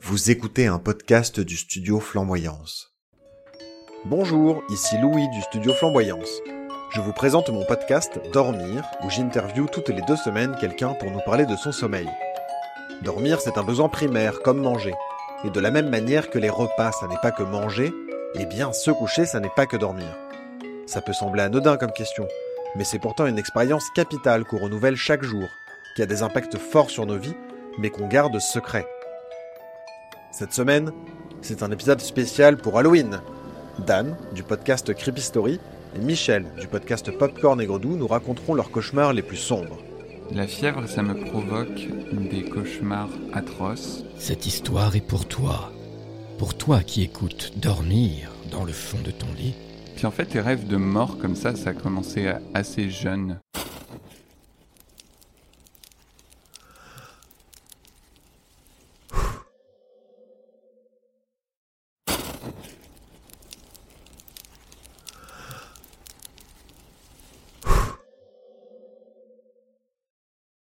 Vous écoutez un podcast du studio Flamboyance. Bonjour, ici Louis du studio Flamboyance. Je vous présente mon podcast Dormir, où j'interview toutes les deux semaines quelqu'un pour nous parler de son sommeil. Dormir, c'est un besoin primaire, comme manger. Et de la même manière que les repas, ça n'est pas que manger, eh bien se coucher, ça n'est pas que dormir. Ça peut sembler anodin comme question, mais c'est pourtant une expérience capitale qu'on renouvelle chaque jour, qui a des impacts forts sur nos vies, mais qu'on garde secret. Cette semaine, c'est un épisode spécial pour Halloween. Dan, du podcast Creepy Story, et Michel, du podcast Popcorn et Gredou, nous raconteront leurs cauchemars les plus sombres. La fièvre, ça me provoque des cauchemars atroces. Cette histoire est pour toi. Pour toi qui écoutes dormir dans le fond de ton lit. Puis en fait, tes rêves de mort comme ça, ça a commencé assez jeune.